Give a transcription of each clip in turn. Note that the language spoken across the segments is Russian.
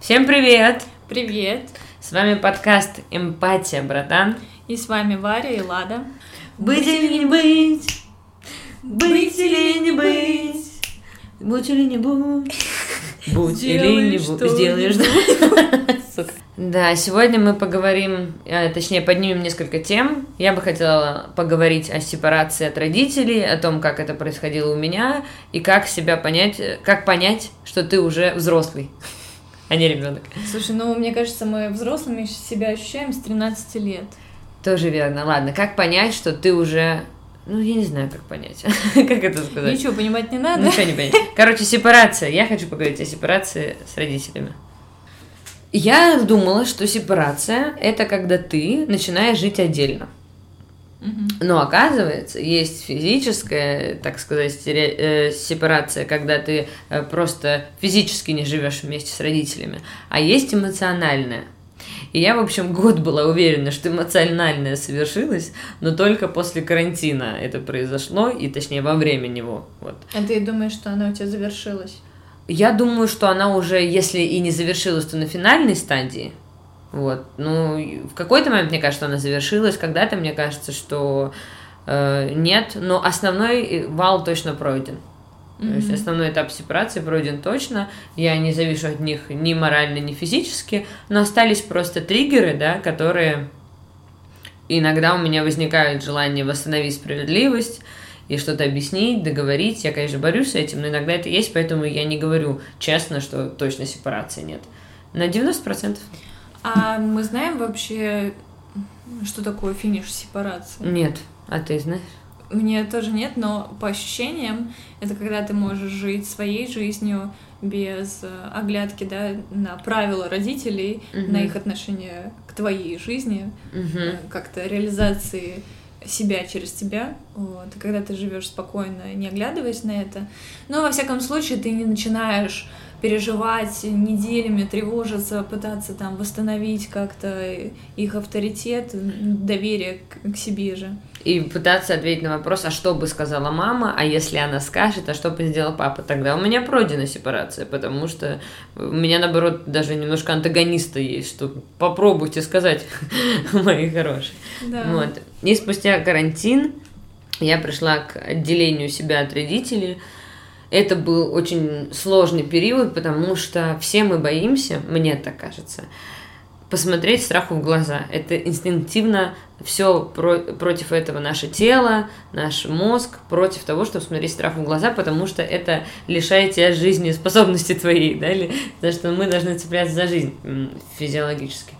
Всем привет! Привет! С вами подкаст «Эмпатия, братан». И с вами Варя и Лада. Быть или не быть? Быть или не быть? Будь или не будь? Будь или не будь? Сделаешь, да? Да, сегодня мы поговорим, э, точнее, поднимем несколько тем. Я бы хотела поговорить о сепарации от родителей, о том, как это происходило у меня, и как себя понять, э, как понять, что ты уже взрослый, а не ребенок. Слушай, ну, мне кажется, мы взрослыми себя ощущаем с 13 лет. Тоже верно. Ладно, как понять, что ты уже ну, я не знаю, как понять. как это сказать? Ничего понимать не надо. Ничего не понять. Короче, сепарация. Я хочу поговорить о сепарации с родителями. Я думала, что сепарация – это когда ты начинаешь жить отдельно. Но оказывается, есть физическая, так сказать, э, сепарация, когда ты э, просто физически не живешь вместе с родителями, а есть эмоциональная. И я, в общем, год была уверена, что эмоциональное совершилось, но только после карантина это произошло, и точнее во время него. Вот. А ты думаешь, что оно у тебя завершилось? Я думаю, что она уже, если и не завершилась, то на финальной стадии. Вот. Ну, в какой-то момент, мне кажется, она завершилась, когда-то мне кажется, что э, нет, но основной вал точно пройден. Mm-hmm. То есть основной этап сепарации пройден точно. Я не завишу от них ни морально, ни физически, но остались просто триггеры, да, которые иногда у меня возникает желание восстановить справедливость, и что-то объяснить, договорить. Я, конечно, борюсь с этим, но иногда это есть, поэтому я не говорю честно, что точно сепарации нет. На 90%. А мы знаем вообще, что такое финиш сепарации? Нет. А ты знаешь? Мне тоже нет, но по ощущениям это когда ты можешь жить своей жизнью без э, оглядки да, на правила родителей, угу. на их отношение к твоей жизни, угу. как-то реализации себя через тебя, вот, когда ты живешь спокойно, не оглядываясь на это. Но, во всяком случае, ты не начинаешь переживать неделями, тревожиться, пытаться там восстановить как-то их авторитет, доверие к, к себе же. И пытаться ответить на вопрос, а что бы сказала мама, а если она скажет, а что бы сделал папа, тогда у меня пройдена сепарация, потому что у меня, наоборот, даже немножко антагониста есть, что попробуйте сказать, мои хорошие. Да. Вот. И спустя карантин я пришла к отделению себя от родителей, это был очень сложный период, потому что все мы боимся, мне так кажется, посмотреть страху в глаза. Это инстинктивно все про против этого наше тело, наш мозг, против того, чтобы смотреть страху в глаза, потому что это лишает тебя жизни способности твоей, да, или потому что мы должны цепляться за жизнь физиологически.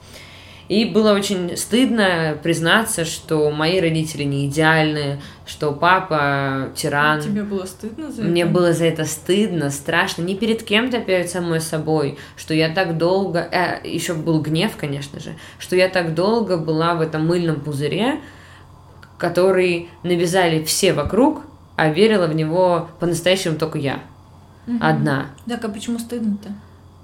И было очень стыдно признаться, что мои родители не идеальны, что папа тиран. Тебе было стыдно за это? Мне было за это стыдно, страшно. Не перед кем-то, а перед самой собой. Что я так долго... Э, еще был гнев, конечно же. Что я так долго была в этом мыльном пузыре, который навязали все вокруг, а верила в него по-настоящему только я. Угу. Одна. Так, а почему стыдно-то?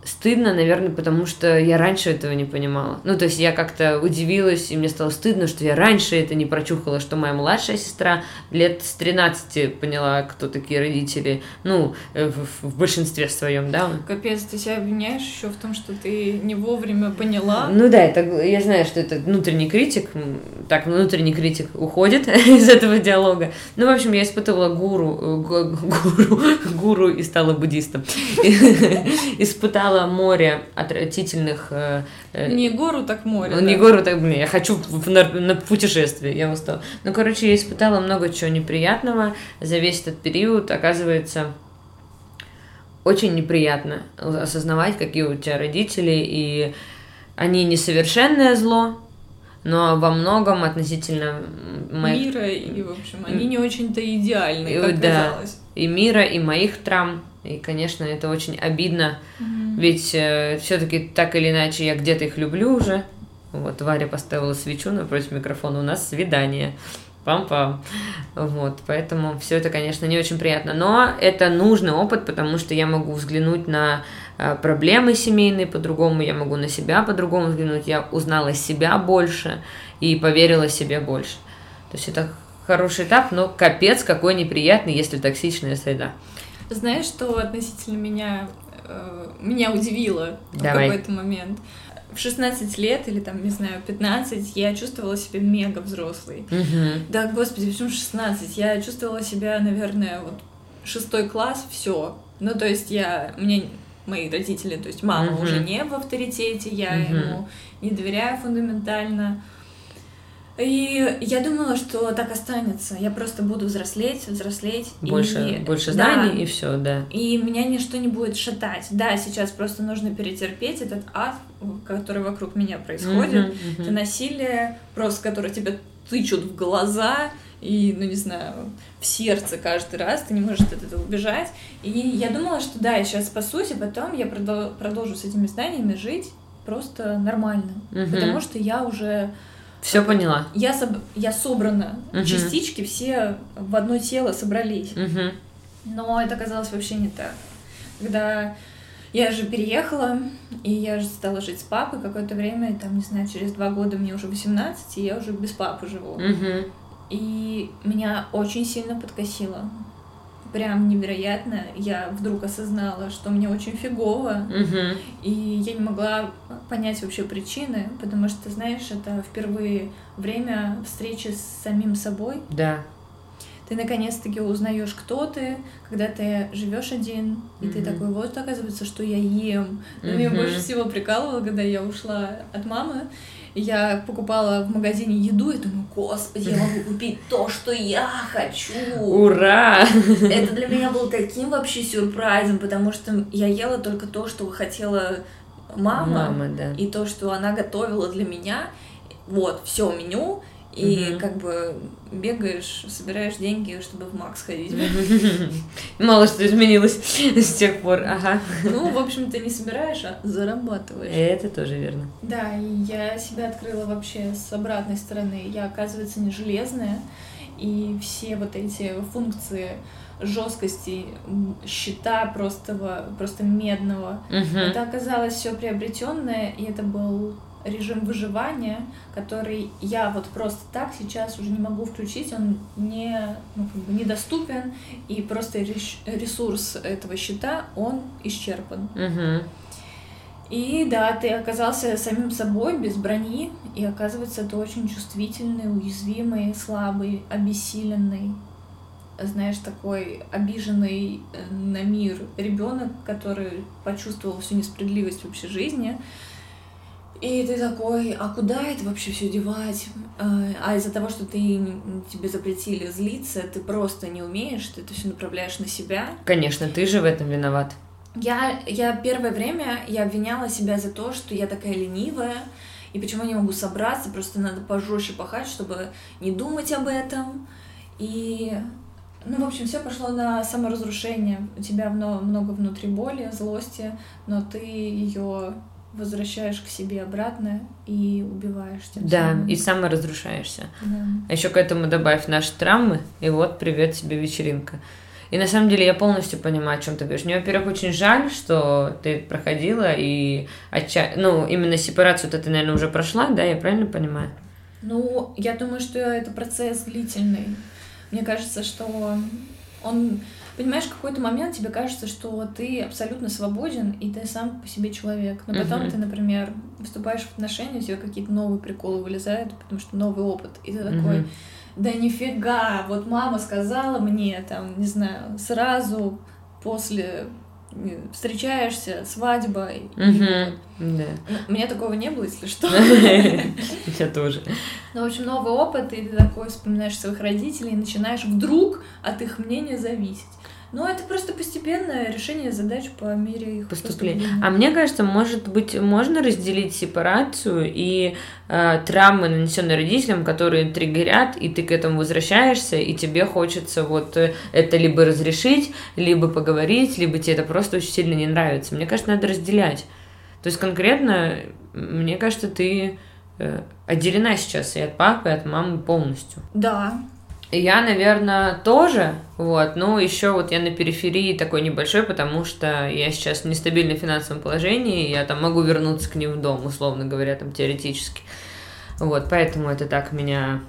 Стыдно, наверное, потому что я раньше этого не понимала. Ну, то есть я как-то удивилась, и мне стало стыдно, что я раньше это не прочухала, что моя младшая сестра лет с 13 поняла, кто такие родители. Ну, э, в, в большинстве своем, да. Капец, ты себя обвиняешь еще в том, что ты не вовремя поняла. Ну да, это, я знаю, что это внутренний критик. Так, внутренний критик уходит из этого диалога. Ну, в общем, я испытывала гуру, э, гуру, гуру и стала буддистом. Испытала устала море отвратительных... Э, э, не гору, так море. Ну, да. Не гору, так блин, я хочу на, на путешествие, я устала. Ну, короче, я испытала много чего неприятного за весь этот период. Оказывается, очень неприятно осознавать, какие у тебя родители, и они несовершенное зло, но во многом относительно моих... Мира, и, в общем, они не очень-то идеальны, как да. казалось. И мира, и моих травм. И, конечно, это очень обидно, mm-hmm. ведь э, все-таки так или иначе я где-то их люблю уже. Вот Варя поставила свечу напротив микрофона, у нас свидание. Пам-пам. Вот, поэтому все это, конечно, не очень приятно. Но это нужный опыт, потому что я могу взглянуть на э, проблемы семейные по-другому, я могу на себя по-другому взглянуть, я узнала себя больше и поверила себе больше. То есть это хороший этап, но капец какой неприятный, если токсичная среда. Знаешь, что относительно меня э, меня удивило Давай. в какой-то момент. В 16 лет или там, не знаю, 15 я чувствовала себя мега взрослой. Угу. Да, господи, почему 16? Я чувствовала себя, наверное, вот шестой класс, все. Ну, то есть я, мне мои родители, то есть мама угу. уже не в авторитете, я угу. ему не доверяю фундаментально. И я думала, что так останется. Я просто буду взрослеть, взрослеть. Больше, и... больше знаний да. и все, да. И меня ничто не будет шатать. Да, сейчас просто нужно перетерпеть этот ад, который вокруг меня происходит. Uh-huh, uh-huh. Это насилие, просто которое тебя тычут в глаза и, ну не знаю, в сердце каждый раз, ты не можешь от этого убежать. И я думала, что да, я сейчас спасусь, и потом я продолжу с этими знаниями жить просто нормально. Uh-huh. Потому что я уже все поняла. Я, соб... я собрана. Угу. Частички все в одно тело собрались. Угу. Но это оказалось вообще не так. Когда я же переехала, и я же стала жить с папой какое-то время, и там, не знаю, через два года мне уже 18, и я уже без папы живу. Угу. И меня очень сильно подкосило прям невероятно. Я вдруг осознала, что мне очень фигово, угу. и я не могла понять вообще причины, потому что, знаешь, это впервые время встречи с самим собой. Да. Ты наконец-таки узнаешь, кто ты, когда ты живешь один, и mm ты такой, вот оказывается, что я ем. Но mm-hmm. меня больше всего прикалывало, когда я ушла от мамы, я покупала в магазине еду и думаю, господи, я могу купить то, что я хочу. Ура! Это для меня был таким вообще сюрпризом, потому что я ела только то, что хотела мама, мама да. и то, что она готовила для меня. Вот, все меню, и угу. как бы бегаешь, собираешь деньги, чтобы в Макс ходить. Мало что изменилось с тех пор, ага. Ну, в общем, ты не собираешь, а зарабатываешь. Это тоже верно. Да, и я себя открыла вообще с обратной стороны. Я, оказывается, не железная, и все вот эти функции жесткости щита просто, просто медного. Угу. Это оказалось все приобретенное, и это был режим выживания, который я вот просто так сейчас уже не могу включить, он не, ну, как бы недоступен, и просто ресурс этого счета, он исчерпан. Угу. И да, ты оказался самим собой, без брони, и оказывается, ты очень чувствительный, уязвимый, слабый, обессиленный, знаешь, такой обиженный э, на мир ребенок, который почувствовал всю несправедливость вообще жизни, и ты такой, а куда это вообще все девать? А, а из-за того, что ты тебе запретили злиться, ты просто не умеешь, ты это все направляешь на себя. Конечно, ты же в этом виноват. Я, я первое время я обвиняла себя за то, что я такая ленивая, и почему я не могу собраться, просто надо пожестче пахать, чтобы не думать об этом. И, ну, в общем, все пошло на саморазрушение. У тебя много внутри боли, злости, но ты ее возвращаешь к себе обратно и убиваешь тем Да, самым. и саморазрушаешься. Да. А еще к этому добавь наши травмы, и вот привет тебе вечеринка. И на самом деле я полностью понимаю, о чем ты говоришь. Мне, во-первых, очень жаль, что ты проходила, и отча... ну, именно сепарацию ты, наверное, уже прошла, да, я правильно понимаю? Ну, я думаю, что это процесс длительный. Мне кажется, что он понимаешь, в какой-то момент тебе кажется, что ты абсолютно свободен, и ты сам по себе человек. Но потом uh-huh. ты, например, вступаешь в отношения, у тебя какие-то новые приколы вылезают, потому что новый опыт. И ты uh-huh. такой, да нифига, вот мама сказала мне, там, не знаю, сразу после встречаешься, свадьба. Угу, да. У меня такого не было, если что. Я тоже. Ну, в общем, новый опыт, и ты такой вспоминаешь своих родителей и начинаешь вдруг от их мнения зависеть. Ну, это просто постепенное решение задач по мере их поступления. поступления. А мне кажется, может быть, можно разделить сепарацию и э, травмы, нанесенные родителям, которые триггерят, и ты к этому возвращаешься, и тебе хочется вот э, это либо разрешить, либо поговорить, либо тебе это просто очень сильно не нравится. Мне кажется, надо разделять. То есть конкретно, мне кажется, ты э, отделена сейчас и от папы, и от мамы полностью. Да, я, наверное, тоже, вот, но еще вот я на периферии такой небольшой, потому что я сейчас в нестабильном финансовом положении, я там могу вернуться к ним в дом, условно говоря, там теоретически. Вот, поэтому это так меня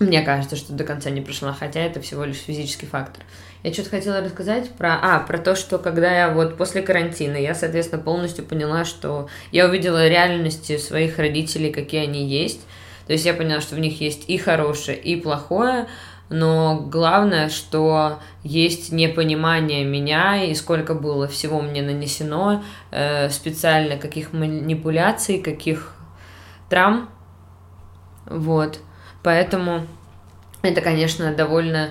Мне кажется, что до конца не прошла, хотя это всего лишь физический фактор. Я что-то хотела рассказать про... А, про то, что когда я вот после карантина, я, соответственно, полностью поняла, что я увидела реальности своих родителей, какие они есть. То есть я поняла, что в них есть и хорошее, и плохое, но главное, что есть непонимание меня и сколько было всего мне нанесено э, специально, каких манипуляций, каких травм. Вот. Поэтому это, конечно, довольно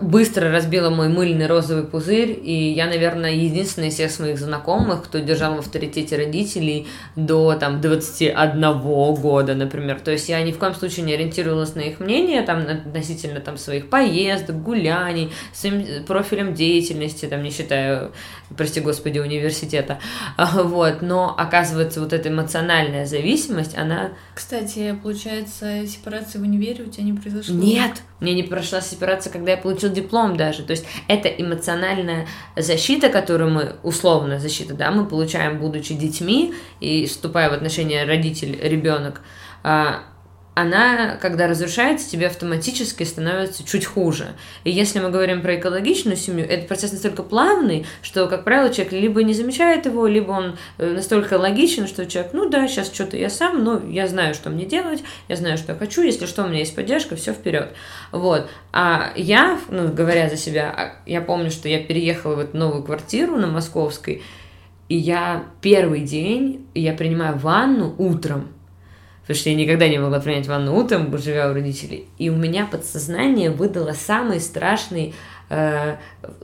быстро разбила мой мыльный розовый пузырь, и я, наверное, единственная из всех своих знакомых, кто держал в авторитете родителей до там 21 года, например. То есть я ни в коем случае не ориентировалась на их мнение там относительно там своих поездок, гуляний, своим профилем деятельности, там не считаю, прости господи, университета. Вот, но оказывается вот эта эмоциональная зависимость, она... Кстати, получается, сепарация в универе у тебя не произошла? Нет, мне не прошла сепарация, когда я получил диплом даже. То есть это эмоциональная защита, которую мы, условно защита, да, мы получаем, будучи детьми и вступая в отношения родитель-ребенок, а, она, когда разрушается, тебе автоматически становится чуть хуже. И если мы говорим про экологичную семью, этот процесс настолько плавный, что, как правило, человек либо не замечает его, либо он э, настолько логичен, что человек, ну да, сейчас что-то я сам, но я знаю, что мне делать, я знаю, что я хочу, если что, у меня есть поддержка, все вперед. Вот. А я, ну, говоря за себя, а, я помню, что я переехала в эту новую квартиру на Московской, и я первый день, я принимаю ванну утром, потому что я никогда не могла принять ванну утром, живя у родителей. И у меня подсознание выдало самый страшный э,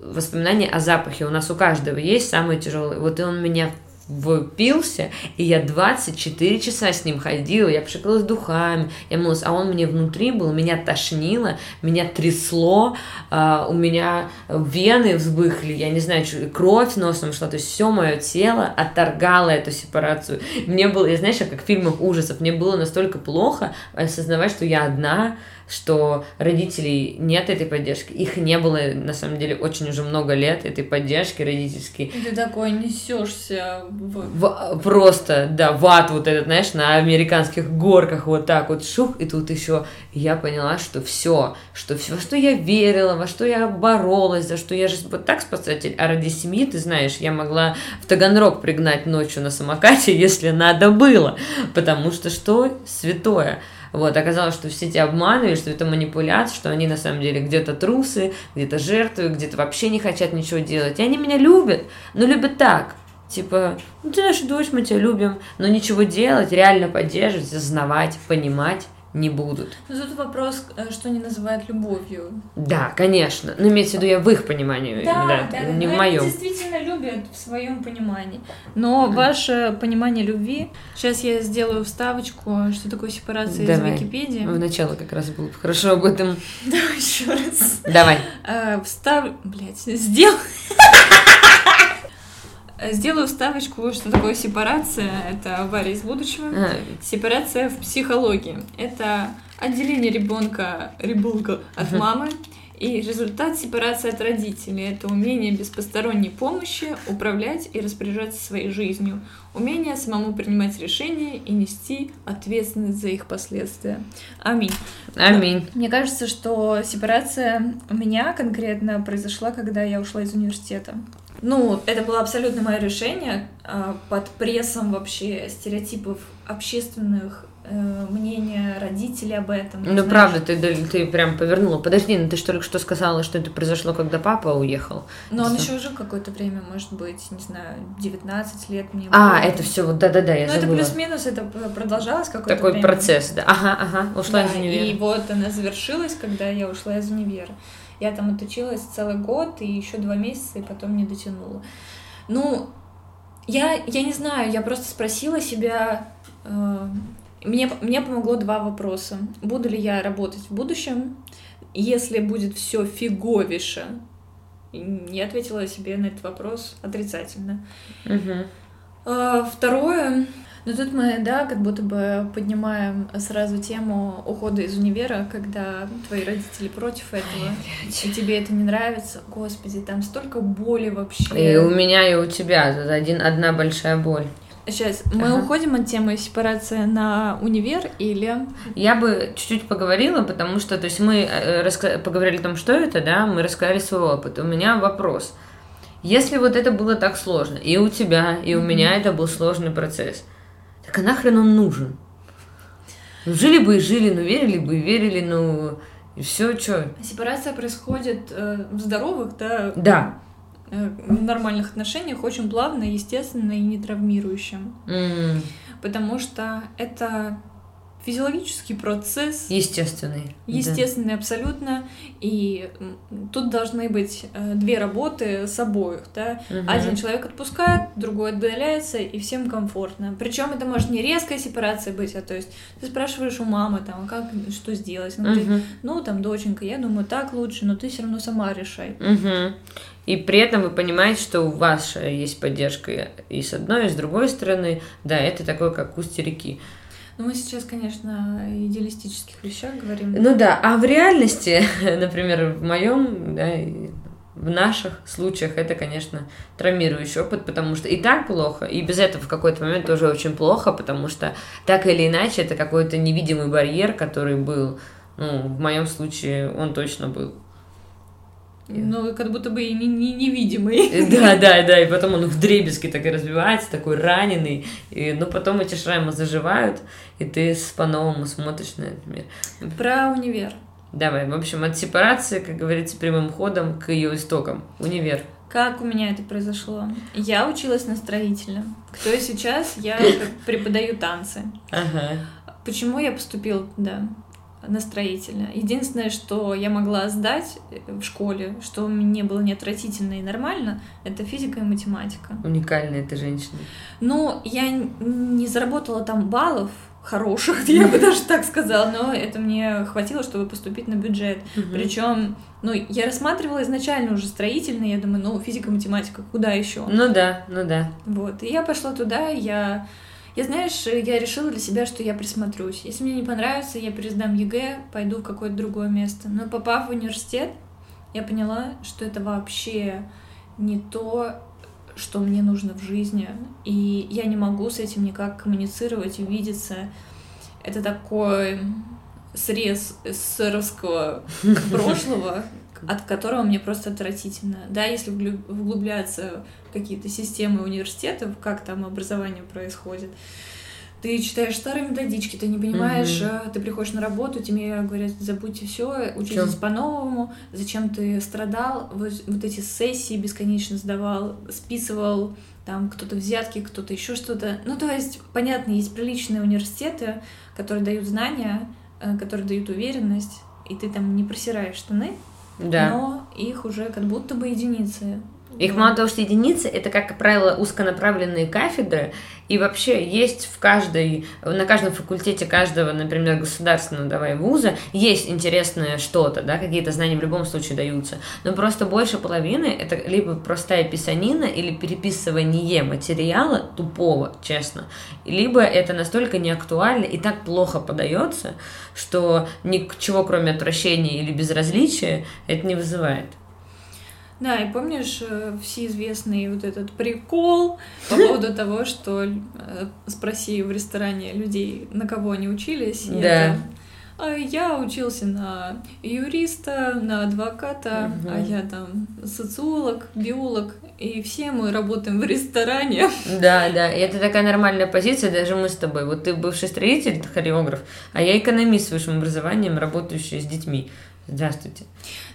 воспоминания о запахе. У нас у каждого есть самый тяжелый. Вот и он меня впился, и я 24 часа с ним ходила, я пшикалась духами, я мылась, а он мне внутри был, меня тошнило, меня трясло, а, у меня вены взбыхли, я не знаю, кровь носом шла, то есть все мое тело отторгало эту сепарацию. Мне было, я знаешь, как в фильмах ужасов, мне было настолько плохо осознавать, что я одна, что родителей нет этой поддержки. Их не было, на самом деле, очень уже много лет, этой поддержки родительской. И ты такой несешься в... в... Просто, да, в ад вот этот, знаешь, на американских горках вот так вот шух, и тут еще я поняла, что все, что все, во что я верила, во что я боролась, за что я же вот так спасатель, а ради семьи, ты знаешь, я могла в Таганрог пригнать ночью на самокате, если надо было, потому что что? Святое. Вот, оказалось, что все эти обманывают, что это манипуляция, что они на самом деле где-то трусы, где-то жертвы, где-то вообще не хотят ничего делать. И они меня любят, но любят так. Типа, ну ты наша дочь, мы тебя любим, но ничего делать, реально поддерживать, осознавать, понимать не будут. Но тут вопрос, э, что они называют любовью. Да, конечно. Но имеется в виду я в их понимании, да, да, да, не да, в моем. Они действительно любят в своем понимании. Но ваше понимание любви. Сейчас я сделаю вставочку, что такое сепарация Давай. из Википедии. В начало как раз было бы хорошо об этом. Давай еще раз. Давай. Э, Встав... Блять, сделай. Сделаю вставочку, что такое сепарация. Это авария из будущего. А, Сепарация в психологии. Это отделение ребенка, ребенка от Мгм. мамы. И результат сепарации от родителей. Это умение без посторонней помощи управлять и распоряжаться своей жизнью. Умение самому принимать решения и нести ответственность за их последствия. Аминь. Аминь. Мне кажется, что сепарация у меня конкретно произошла, когда я ушла из университета. Ну, это было абсолютно мое решение а, под прессом вообще стереотипов общественных, э, мнения родителей об этом. Ну, знаешь. правда, ты, ты прям повернула. Подожди, ну ты же только что сказала, что это произошло, когда папа уехал. Но он еще жил какое-то время, может быть, не знаю, 19 лет мне А, было. это все, вот да-да-да, я Ну, это плюс-минус, это продолжалось какое-то Такой время. процесс, да. Ага, ага, ушла Да, из универа. И вот она завершилась, когда я ушла из универа. Я там отучилась целый год и еще два месяца, и потом не дотянула. Ну, я, я не знаю, я просто спросила себя. э, мне, мне помогло два вопроса. Буду ли я работать в будущем, если будет все фиговише? Я ответила себе на этот вопрос отрицательно. А, Второе, ну тут мы, да, как будто бы поднимаем сразу тему ухода из универа, когда твои родители против этого, и тебе это не нравится. Господи, там столько боли вообще. И у меня, и у тебя. Это один, одна большая боль. Сейчас, мы Ага. уходим от темы сепарация на универ или... Я бы чуть-чуть поговорила, потому что, то есть мы э, раска- поговорили о том, что это, да, мы рассказали свой опыт. У меня вопрос. Если вот это было так сложно, и у тебя, и у меня это был сложный процесс, так а нахрен он нужен? Ну, жили бы и жили, ну, верили бы и верили, ну, и все, что? Сепарация происходит э, в здоровых, да, Да. э, в нормальных отношениях очень плавно, естественно и не травмирующим. М, Потому что это физиологический процесс, Естественный. да. естественный абсолютно, и тут должны быть э, две работы с обоих, да. Мгм. Один человек отпускает, другой отдаляется, и всем комфортно. Причем это может не резкая сепарация быть, а то есть ты спрашиваешь у мамы, там, как, что сделать. Она говорит, Мгм. ну, там, доченька, я думаю, так лучше, но ты все равно сама решай. Мгм. И при этом вы понимаете, что у вас есть поддержка и с одной, и с другой стороны. Да, это такое, как устье реки. Ну, мы сейчас, конечно, о идеалистических вещах говорим. Ну да, а в реальности, например, в моем, да, в наших случаях это, конечно, травмирующий опыт, потому что и так плохо, и без этого в какой-то момент тоже очень плохо, потому что так или иначе это какой-то невидимый барьер, который был, ну, в моем случае он точно был. Ну, как будто бы и не, не- невидимый. Да, да, да, и потом он в дребезги так и развивается, такой раненый, и, ну, потом эти шрамы заживают, и ты по-новому смотришь на этот мир. Про универ. Давай, в общем, от сепарации, как говорится, прямым ходом к ее истокам. Универ. Как у меня это произошло? Я училась на строительном. Кто я сейчас? Я преподаю танцы. Ага. Почему я поступила туда? На строительное. Единственное, что я могла сдать в школе, что мне было не отвратительно и нормально, это физика и математика. Уникальная ты женщина. Ну, я не заработала там баллов хороших, я бы даже так сказала, но это мне хватило, чтобы поступить на бюджет. Причем, ну, я рассматривала изначально уже строительный, я думаю, ну, физика, математика, куда еще? Ну да, ну да. Вот, и я пошла туда, я... Я, знаешь, я решила для себя, что я присмотрюсь. Если мне не понравится, я пересдам ЕГЭ, пойду в какое-то другое место. Но попав в университет, я поняла, что это вообще не то, что мне нужно в жизни. И я не могу с этим никак коммуницировать, увидеться. Это такой срез СССРовского прошлого, от которого мне просто отвратительно. Да, если вглубляться в какие-то системы университетов, как там образование происходит, ты читаешь старые методички, ты не понимаешь, а, ты приходишь на работу, тебе говорят, забудьте все, учитесь Чё? по-новому, зачем ты страдал, вот, вот эти сессии бесконечно сдавал, списывал, там кто-то взятки, кто-то еще что-то. Ну, то есть, понятно, есть приличные университеты, которые дают знания, э, которые дают уверенность, и ты там не просираешь штаны, Да. но их уже как будто бы единицы. Их мало того, что единицы, это, как правило, узконаправленные кафедры, и вообще есть в каждой, на каждом факультете каждого, например, государственного, давай, вуза, есть интересное что-то, да, какие-то знания в любом случае даются, но просто больше половины это либо простая писанина или переписывание материала тупого, честно, либо это настолько неактуально и так плохо подается, что ничего, кроме отвращения или безразличия, это не вызывает. Да, и помнишь э, всеизвестный вот этот прикол по поводу того, что э, спроси в ресторане людей, на кого они учились. Да. это, «А я учился на юриста, на адвоката, Мгм. а я там социолог, биолог, и все мы работаем в ресторане. Да, да, и это такая нормальная позиция, даже мы с тобой. Вот ты бывший строитель, хореограф, а я экономист с высшим образованием, работающий с детьми. Здравствуйте.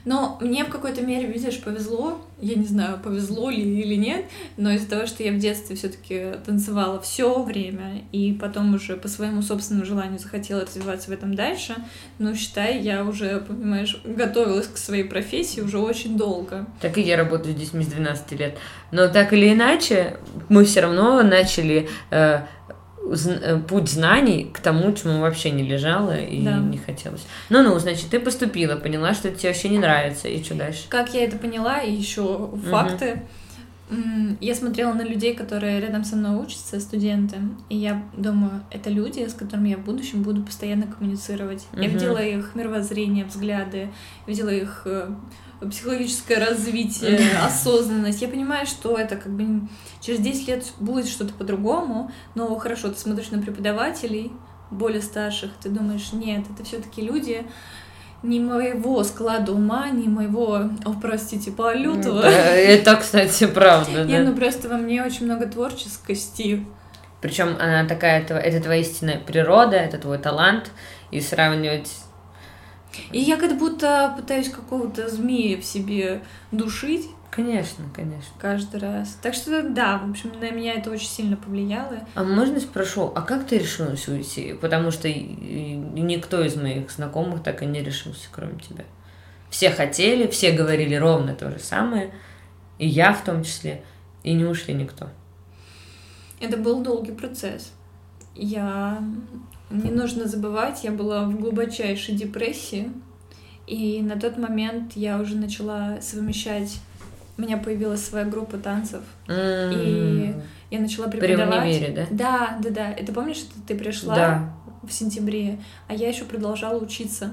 Но мне в какой-то мере, видишь, повезло. Я не знаю, повезло ли или нет, но из-за того, что я в детстве все-таки танцевала все время, и потом уже по своему собственному желанию захотела развиваться в этом дальше, ну, считай, я уже, понимаешь, готовилась к своей профессии уже очень долго. Так и я работаю с детьми с 12 лет. Но так или иначе, мы все равно начали э, путь знаний к тому, чему вообще не лежало и Да. не хотелось. Ну-ну, значит, ты поступила, поняла, что тебе вообще не нравится, и что дальше? Как я это поняла, и еще факты. Я смотрела на людей, которые рядом со мной учатся, студенты, и я думаю, это люди, с которыми я в будущем буду постоянно коммуницировать. Uh-huh. Я видела их мировоззрение, взгляды, видела их э, психологическое развитие, осознанность. Я понимаю, что это как бы через 10 лет будет что-то по-другому, но хорошо, ты смотришь на преподавателей более старших, ты думаешь, нет, это все-таки люди, ни моего склада ума, ни моего, о, простите, полютого. Это, кстати, правда, Не, ну просто во мне очень много творческости. Причем она такая, это твоя истинная природа, это твой талант, и сравнивать и я как будто пытаюсь какого-то змея в себе душить, Конечно, конечно. Каждый раз. Так что да, в общем, на меня это очень сильно повлияло. А можно спрошу, а как ты решилась уйти? Потому что никто из моих знакомых так и не решился, кроме тебя. Все хотели, все говорили ровно то же самое, и я в том числе, и не ушли никто. Это был долгий процесс. Я... Не нужно забывать, я была в глубочайшей депрессии, и на тот момент я уже начала совмещать у меня появилась своя группа танцев, mm. и я начала преподавать. При универе, да? Да, да, да. Это помнишь, что ты пришла да. в сентябре, а я еще продолжала учиться.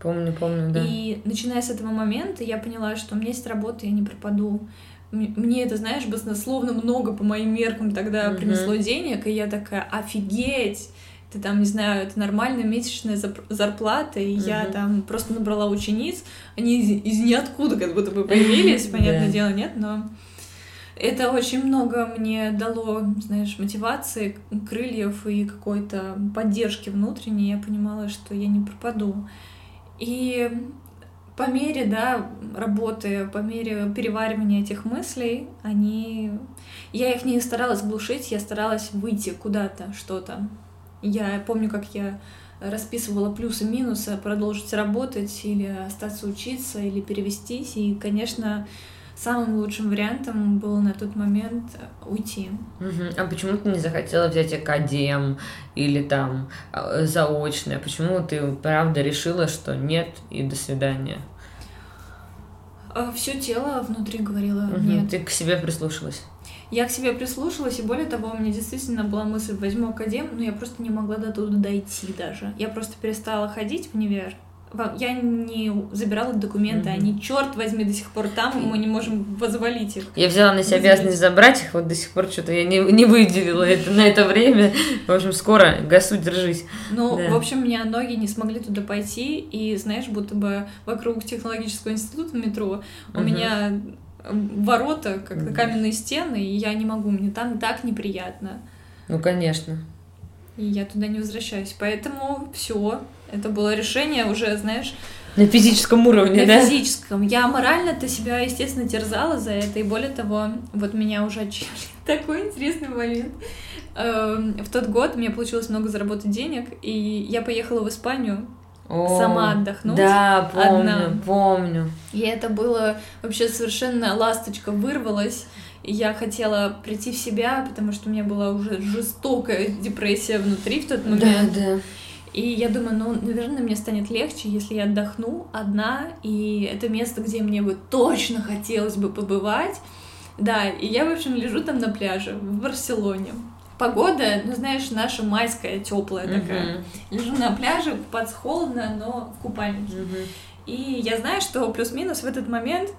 Помню, помню, да. И начиная с этого момента, я поняла, что у меня есть работа, я не пропаду. Мне это, знаешь, баснословно много по моим меркам тогда mm-hmm. принесло денег, и я такая, офигеть! Ты там, не знаю, это нормальная месячная зарплата, и угу. я там просто набрала учениц, они из, из ниоткуда как будто бы появились, понятное дело, нет, но это очень много мне дало, знаешь, мотивации, крыльев и какой-то поддержки внутренней. Я понимала, что я не пропаду. И по мере, да, работы, по мере переваривания этих мыслей, они... Я их не старалась глушить, я старалась выйти куда-то, что-то. Я помню, как я расписывала плюсы-минусы, продолжить работать или остаться учиться, или перевестись. И, конечно, самым лучшим вариантом было на тот момент уйти. Угу. А почему ты не захотела взять академ или там а, заочное? Почему ты правда решила, что нет и до свидания? А, Все тело внутри говорило угу. нет. Ты к себе прислушалась? Я к себе прислушалась, и более того, у меня действительно была мысль, возьму академ, но я просто не могла до туда дойти даже. Я просто перестала ходить в универ, я не забирала документы, mm-hmm. они, черт возьми, до сих пор там, и мы не можем возвалить их. Я взяла на себя обязанность забрать их, вот до сих пор что-то я не, не выделила это на это время. В общем, скоро, гасу, держись. Ну, да. в общем, меня ноги не смогли туда пойти, и, знаешь, будто бы вокруг технологического института метро у mm-hmm. меня ворота, как mm-hmm. каменные стены, и я не могу, мне там так неприятно. Ну, конечно. И я туда не возвращаюсь. Поэтому все, это было решение уже, знаешь... На физическом уровне, на да? На физическом. Я морально-то себя, естественно, терзала за это. И более того, вот меня уже отчили. Такой интересный момент. Эм, в тот год мне получилось много заработать денег, и я поехала в Испанию о, сама отдохнуть. Да, помню, одна. помню. И это было вообще совершенно ласточка вырвалась. И я хотела прийти в себя, потому что у меня была уже жестокая депрессия внутри в тот момент. Да, да. И я думаю, ну, наверное, мне станет легче, если я отдохну одна, и это место, где мне бы точно хотелось бы побывать. Да, и я, в общем, лежу там на пляже в Барселоне. Погода, ну, знаешь, наша майская, теплая uh-huh. такая. Лежу на пляже, купаться холодно, но в купальнике. Uh-huh. И я знаю, что плюс-минус в этот момент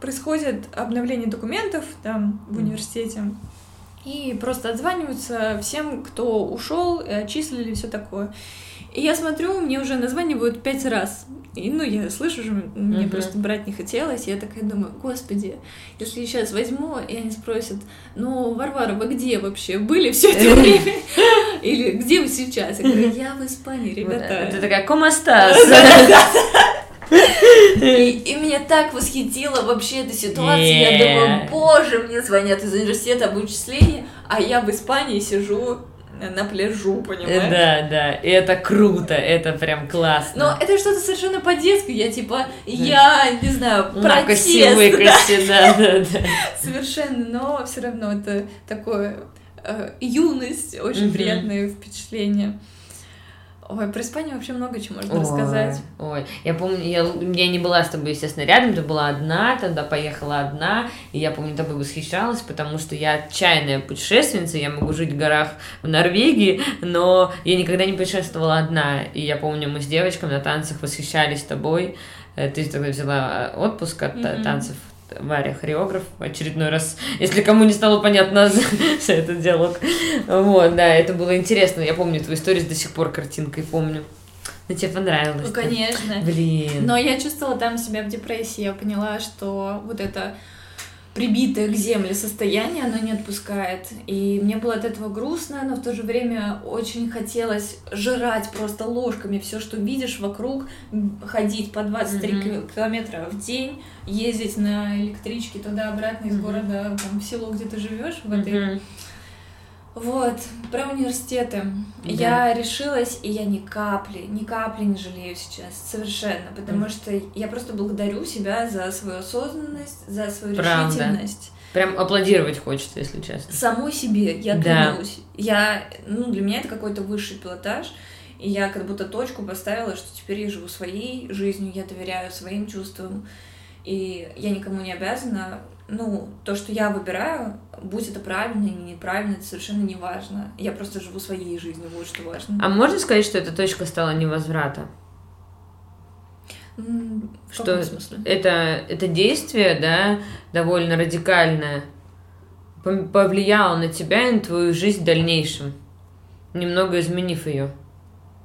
происходит обновление документов там в университете и просто отзваниваются всем, кто ушел, отчислили, все такое. И я смотрю, мне уже названивают пять раз. И, ну, я слышу же, мне uh-huh. просто брать не хотелось. Я такая думаю, господи, если я сейчас возьму, и они спросят, ну, Варвара, вы где вообще были все это время? Или где вы сейчас? Я говорю, я в Испании, ребята. Ты такая, estás? И, и меня так восхитила вообще эта ситуация. Yeah. Я думаю, боже, мне звонят из университета об а я в Испании сижу на пляжу, понимаешь? Да, да, и это круто, это прям классно. Но это что-то совершенно по-детски, я типа, я, не знаю, протест. Выкости, да, да, да. Совершенно, но все равно это такое э, юность, очень приятное впечатление. Ой, про Испанию вообще много чего можно Ой, рассказать. Ой, я помню, я, я не была с тобой, естественно, рядом, ты была одна, тогда поехала одна, и я помню, тобой восхищалась, потому что я отчаянная путешественница, я могу жить в горах в Норвегии, но я никогда не путешествовала одна, и я помню, мы с девочками на танцах восхищались тобой, Э, ты тогда взяла отпуск от mm-hmm. танцев Варя хореограф очередной раз, если кому не стало понятно за этот диалог. Вот, да, это было интересно. Я помню твою историю до сих пор картинкой помню. Но тебе понравилось? Ну, конечно. Блин. Но я чувствовала там себя в депрессии. Я поняла, что вот это прибитое к земле состояние, оно не отпускает. И мне было от этого грустно, но в то же время очень хотелось жрать просто ложками все, что видишь вокруг, ходить по 23 mm-hmm. километра в день, ездить на электричке туда-обратно из mm-hmm. города там, в село, где ты живешь, в этой mm-hmm. Вот, про университеты. Да. Я решилась, и я ни капли, ни капли не жалею сейчас, совершенно, потому mm. что я просто благодарю себя за свою осознанность, за свою Правда. решительность. Прям аплодировать хочется, если честно. Самой себе, я клянусь. Да. Я, ну, для меня это какой-то высший пилотаж, и я как будто точку поставила, что теперь я живу своей жизнью, я доверяю своим чувствам, и я никому не обязана ну, то, что я выбираю, будь это правильно или неправильно, это совершенно не важно. Я просто живу своей жизнью, вот что важно. А можно сказать, что эта точка стала невозврата? В что? Это, это действие, да, довольно радикальное, повлияло на тебя и на твою жизнь в дальнейшем, немного изменив ее.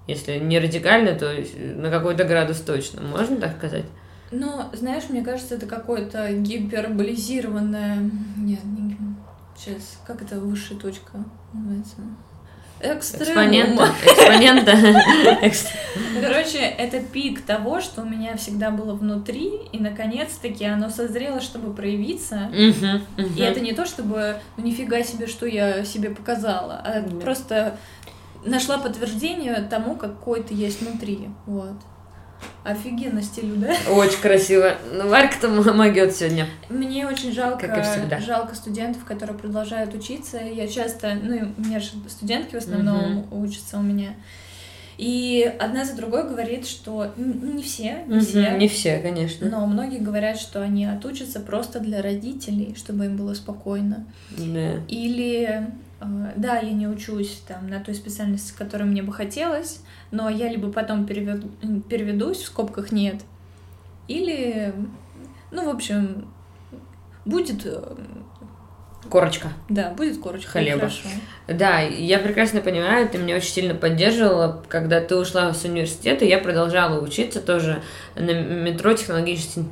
Если не радикально, то на какой-то градус точно. Можно так сказать? Но, знаешь, мне кажется, это какое-то гиперболизированное... Нет, не... Сейчас, как это высшая точка называется? Экстремум. Экспонента. Короче, это пик того, что у меня всегда было внутри, и наконец-таки оно созрело, чтобы проявиться. И это не то, чтобы, ну нифига себе, что я себе показала, а просто нашла подтверждение тому, какой ты есть внутри. Вот. Офигенно стилю, да? Очень красиво. Ну, Варька-то могет сегодня. Мне очень жалко, как и всегда. жалко студентов, которые продолжают учиться. Я часто, ну, у меня же студентки в основном угу. учатся у меня. И одна за другой говорит, что ну, не все, не угу, все. Не все, конечно. Но многие говорят, что они отучатся просто для родителей, чтобы им было спокойно. Да. Или да, я не учусь там на той специальности, которой мне бы хотелось, но я либо потом переведу, переведусь, в скобках нет, или, ну, в общем, будет... Э, корочка. Да, будет корочка. Хлеба. Хорошо. Да, я прекрасно понимаю, ты меня очень сильно поддерживала, когда ты ушла с университета, я продолжала учиться тоже на метро технологический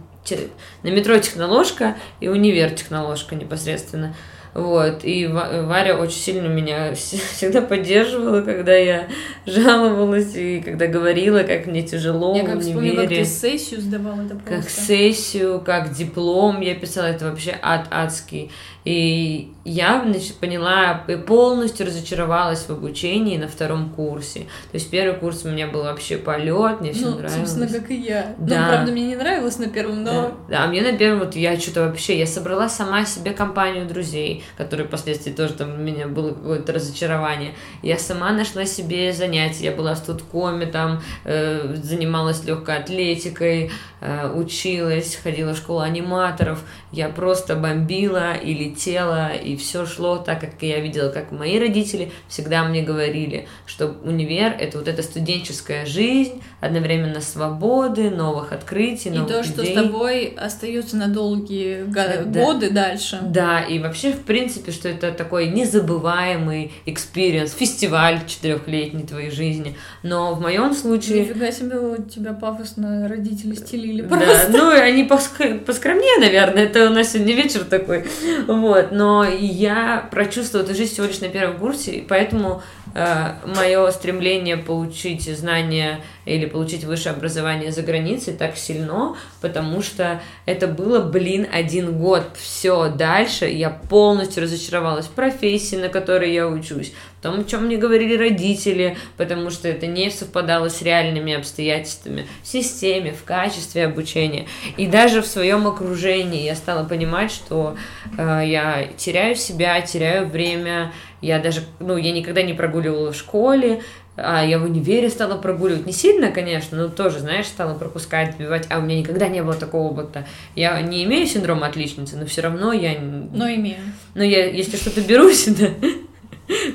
на метро техноложка и универ техноложка непосредственно. Вот, и Варя очень сильно меня всегда поддерживала, когда я жаловалась и когда говорила, как мне тяжело я как в универе. как ты сессию сдавала, это просто. Как сессию, как диплом я писала, это вообще ад адский. И я значит, поняла и полностью разочаровалась в обучении на втором курсе. То есть первый курс у меня был вообще полет, мне все ну, нравилось. Собственно, как и я. Ну, да. Ну, правда, мне не нравилось на первом, но. Да, да, а мне на первом вот я что-то вообще, я собрала сама себе компанию друзей, которые впоследствии тоже там у меня было какое-то разочарование. Я сама нашла себе занятия, я была в студкоме, там э, занималась легкой атлетикой, э, училась, ходила в школу аниматоров. Я просто бомбила и летела, и все шло так, как я видела, как мои родители всегда мне говорили, что универ — это вот эта студенческая жизнь, одновременно свободы, новых открытий, новых И то, что с тобой остается на долгие да, годы дальше. Да, и вообще, в принципе, что это такой незабываемый experience, фестиваль четырехлетней твоей жизни. Но в моем случае... Нифига себе у тебя пафосно родители стелили просто. Да, ну, они поскромнее, наверное, это у нас сегодня вечер такой. Вот, но я прочувствовала эту жизнь всего лишь на первом курсе, и поэтому э, мое стремление получить знания или получить высшее образование за границей так сильно, потому что это было, блин, один год. Все, дальше я полностью разочаровалась в профессии, на которой я учусь, о том, о чем мне говорили родители, потому что это не совпадало с реальными обстоятельствами в системе, в качестве обучения. И даже в своем окружении я стала понимать, что э, я теряю себя, теряю время, я даже, ну, я никогда не прогуливала в школе, а я в универе стала прогуливать. Не сильно, конечно, но тоже, знаешь, стала пропускать, сбивать. А у меня никогда не было такого опыта. Я не имею синдрома отличницы, но все равно я... Но имею. Но я, если что-то берусь, да,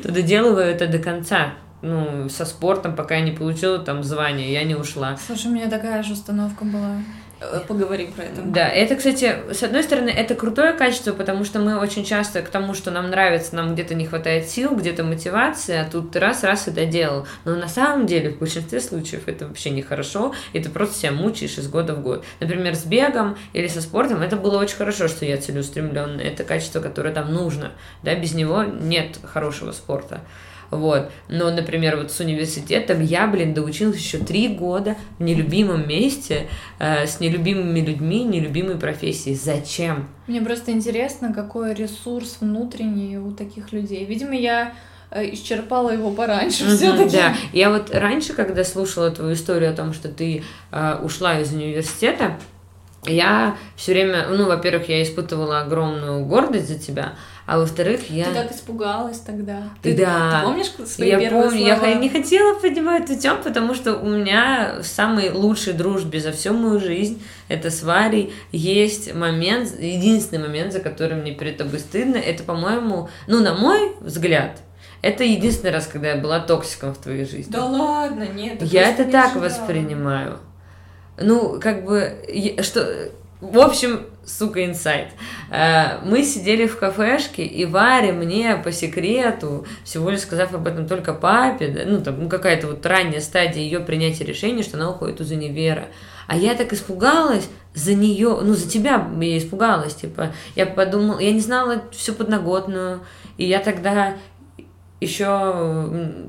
то доделываю это до конца. Ну, со спортом, пока я не получила там звание, я не ушла. Слушай, у меня такая же установка была. Э, поговорим про это. Да, это, кстати, с одной стороны, это крутое качество, потому что мы очень часто к тому, что нам нравится, нам где-то не хватает сил, где-то мотивации, а тут раз-раз и доделал. Но на самом деле, в большинстве случаев это вообще нехорошо, и ты просто себя мучаешь из года в год. Например, с бегом или со спортом это было очень хорошо, что я целеустремленная. Это качество, которое там нужно. Да, без него нет хорошего спорта. Вот. Но, например, вот с университетом я, блин, доучилась еще три года в нелюбимом месте, э, с нелюбимыми людьми, нелюбимой профессией. Зачем? Мне просто интересно, какой ресурс внутренний у таких людей. Видимо, я э, исчерпала его пораньше mm-hmm, все-таки. Да, я вот раньше, когда слушала твою историю о том, что ты э, ушла из университета, я все время, ну, во-первых, я испытывала огромную гордость за тебя, а во-вторых, я... Ты так испугалась тогда. Ты, да. Ты помнишь свои я первые помню, слова? Я не хотела поднимать эту тему, потому что у меня самый лучший дружбе за всю мою жизнь, это с Варей, есть момент, единственный момент, за который мне перед тобой стыдно, это, по-моему, ну, на мой взгляд, это единственный раз, когда я была токсиком в твоей жизни. Да ладно, нет. Я это так воспринимаю. Ну, как бы, что... В общем, сука, инсайт. Э, мы сидели в кафешке, и Варя мне по секрету, всего лишь сказав об этом только папе, ну, там, ну, какая-то вот ранняя стадия ее принятия решения, что она уходит из универа. А я так испугалась за нее, ну, за тебя я испугалась, типа, я подумала, я не знала всю подноготную, и я тогда еще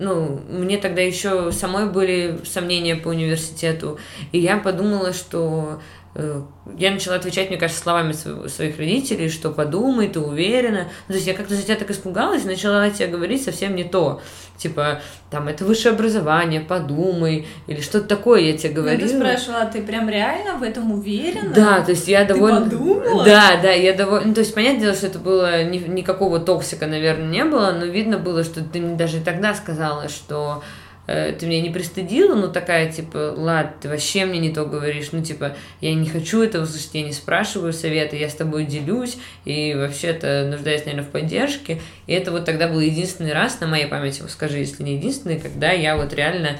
ну, мне тогда еще самой были сомнения по университету, и я подумала, что я начала отвечать, мне кажется, словами своих родителей, что подумай, ты уверена. Ну, то есть я как-то за тебя так испугалась, и начала тебе говорить совсем не то. Типа, там, это высшее образование, подумай, или что-то такое я тебе говорила. Ну, ты спрашивала, ты прям реально в этом уверена? Да, то есть я довольно... Ты подумала? Да, да, я довольно... Ну, то есть, понятное дело, что это было... Ни... Никакого токсика, наверное, не было, но видно было, что ты мне даже тогда сказала, что Э, ты меня не пристыдила, ну такая, типа, лад, ты вообще мне не то говоришь, ну, типа, я не хочу этого слышать, я не спрашиваю совета, я с тобой делюсь, и вообще-то нуждаюсь, наверное, в поддержке, и это вот тогда был единственный раз на моей памяти, скажи, если не единственный, когда я вот реально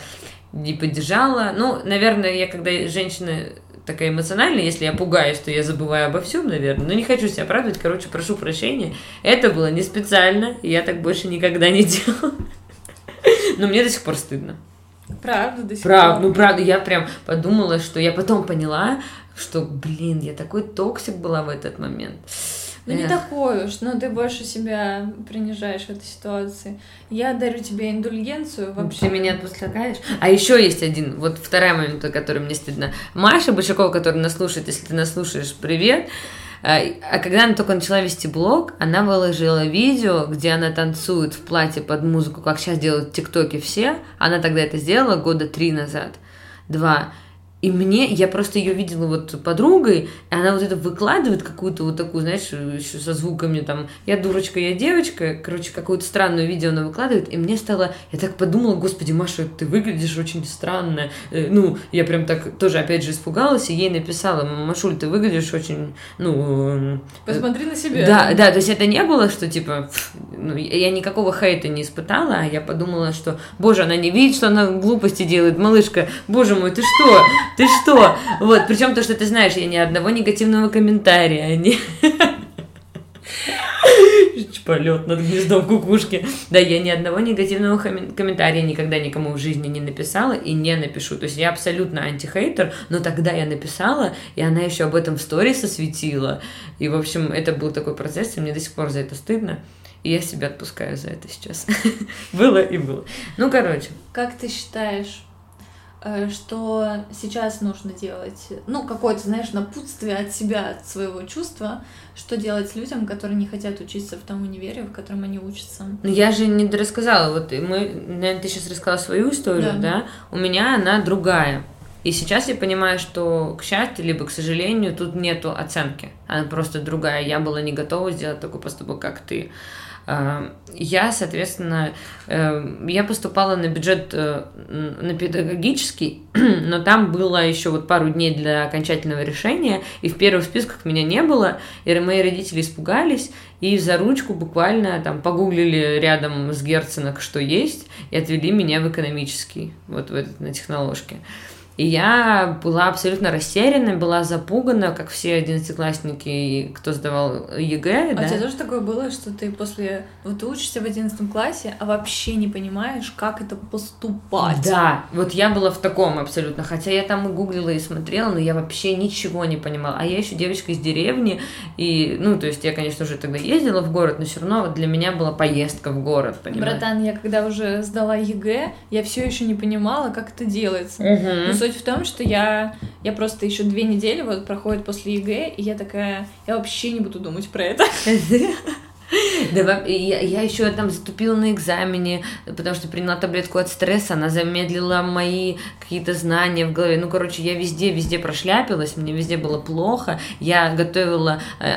не поддержала, ну, наверное, я когда женщина такая эмоциональная, если я пугаюсь, то я забываю обо всем, наверное. Но не хочу себя оправдывать, короче, прошу прощения. Это было не специально, я так больше никогда не делала. Но мне до сих пор стыдно. Правда, до сих правда, пор. Ну, правда, я прям подумала, что я потом поняла, что, блин, я такой токсик была в этот момент. Ну, не такой уж, но ты больше себя принижаешь в этой ситуации. Я дарю тебе индульгенцию вообще. Ты меня отпускаешь? А еще есть один, вот вторая момент, который мне стыдно. Маша Башакова, которая нас слушает, если ты нас слушаешь, привет. А когда она только начала вести блог, она выложила видео, где она танцует в платье под музыку, как сейчас делают тиктоки все. Она тогда это сделала года три назад, два. И мне, я просто ее видела вот подругой, и она вот это выкладывает какую-то вот такую, знаешь, еще со звуками там, я дурочка, я девочка, короче, какое-то странное видео она выкладывает, и мне стало, я так подумала, господи, Маша, ты выглядишь очень странно, э, ну, я прям так тоже, опять же, испугалась, и ей написала, Машуль, ты выглядишь очень, ну... Посмотри на себя. Да, да, то есть это не было, что, типа, ну, я никакого хейта не испытала, а я подумала, что, боже, она не видит, что она глупости делает, малышка, боже мой, ты что? Ты что? Вот, причем то, что ты знаешь, я ни одного негативного комментария, не... Полет над гнездом кукушки. Да, я ни одного негативного комментария никогда никому в жизни не написала и не напишу. То есть я абсолютно антихейтер, но тогда я написала, и она еще об этом в сторис осветила. И, в общем, это был такой процесс, и мне до сих пор за это стыдно. И я себя отпускаю за это сейчас. было и было. Ну, короче. Как ты считаешь, что сейчас нужно делать, ну, какое-то, знаешь, напутствие от себя, от своего чувства, что делать людям, которые не хотят учиться в том универе, в котором они учатся. Ну, я же не рассказала, вот мы, наверное, ты сейчас рассказала свою историю, да. да? У меня она другая. И сейчас я понимаю, что, к счастью, либо к сожалению, тут нету оценки. Она просто другая. Я была не готова сделать такой поступок, как ты. А, я, соответственно, э, я поступала на бюджет э, на педагогический, но там было еще вот пару дней для окончательного решения, и в первых списках меня не было, и мои родители испугались, и за ручку буквально там погуглили рядом с Герценом, что есть, и отвели меня в экономический, вот в этот, на техноложке. И я была абсолютно растеряна, была запугана, как все одиннадцатиклассники, кто сдавал ЕГЭ. А да? у тебя тоже такое было, что ты после... Вот ты учишься в одиннадцатом классе, а вообще не понимаешь, как это поступать. Да, вот я была в таком абсолютно. Хотя я там и гуглила, и смотрела, но я вообще ничего не понимала. А я еще девочка из деревни, и, ну, то есть я, конечно, уже тогда ездила в город, но все равно для меня была поездка в город, понимаешь? Братан, я когда уже сдала ЕГЭ, я все еще не понимала, как это делается. Угу суть в том, что я, я просто еще две недели вот проходит после ЕГЭ, и я такая, я вообще не буду думать про это. Да, я, я еще там затупила на экзамене, потому что приняла таблетку от стресса, она замедлила мои какие-то знания в голове. Ну, короче, я везде, везде прошляпилась, мне везде было плохо. Я готовила э,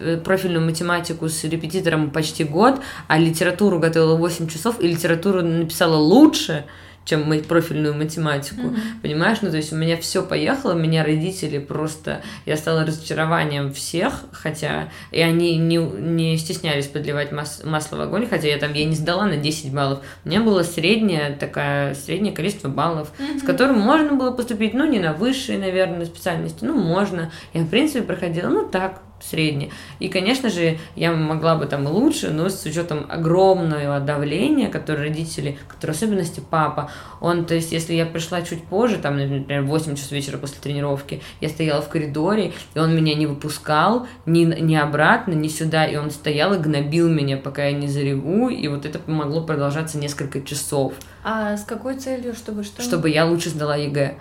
э, профильную математику с репетитором почти год, а литературу готовила 8 часов, и литературу написала лучше чем профильную математику. Mm-hmm. Понимаешь? Ну, то есть у меня все поехало, меня родители просто... Я стала разочарованием всех, хотя... И они не, не стеснялись подливать мас, масло в огонь, хотя я там, я не сдала на 10 баллов. У меня было среднее, такое, среднее количество баллов, mm-hmm. с которым можно было поступить, ну, не на высшие, наверное, специальности, ну, можно. Я, в принципе, проходила, ну, так, средний. И, конечно же, я могла бы там и лучше, но с учетом огромного давления, которое родители, которые особенности папа, он, то есть, если я пришла чуть позже, там, например, в 8 часов вечера после тренировки, я стояла в коридоре, и он меня не выпускал ни, ни обратно, ни сюда, и он стоял и гнобил меня, пока я не зареву, и вот это могло продолжаться несколько часов. А с какой целью, чтобы что? Чтобы я лучше сдала ЕГЭ.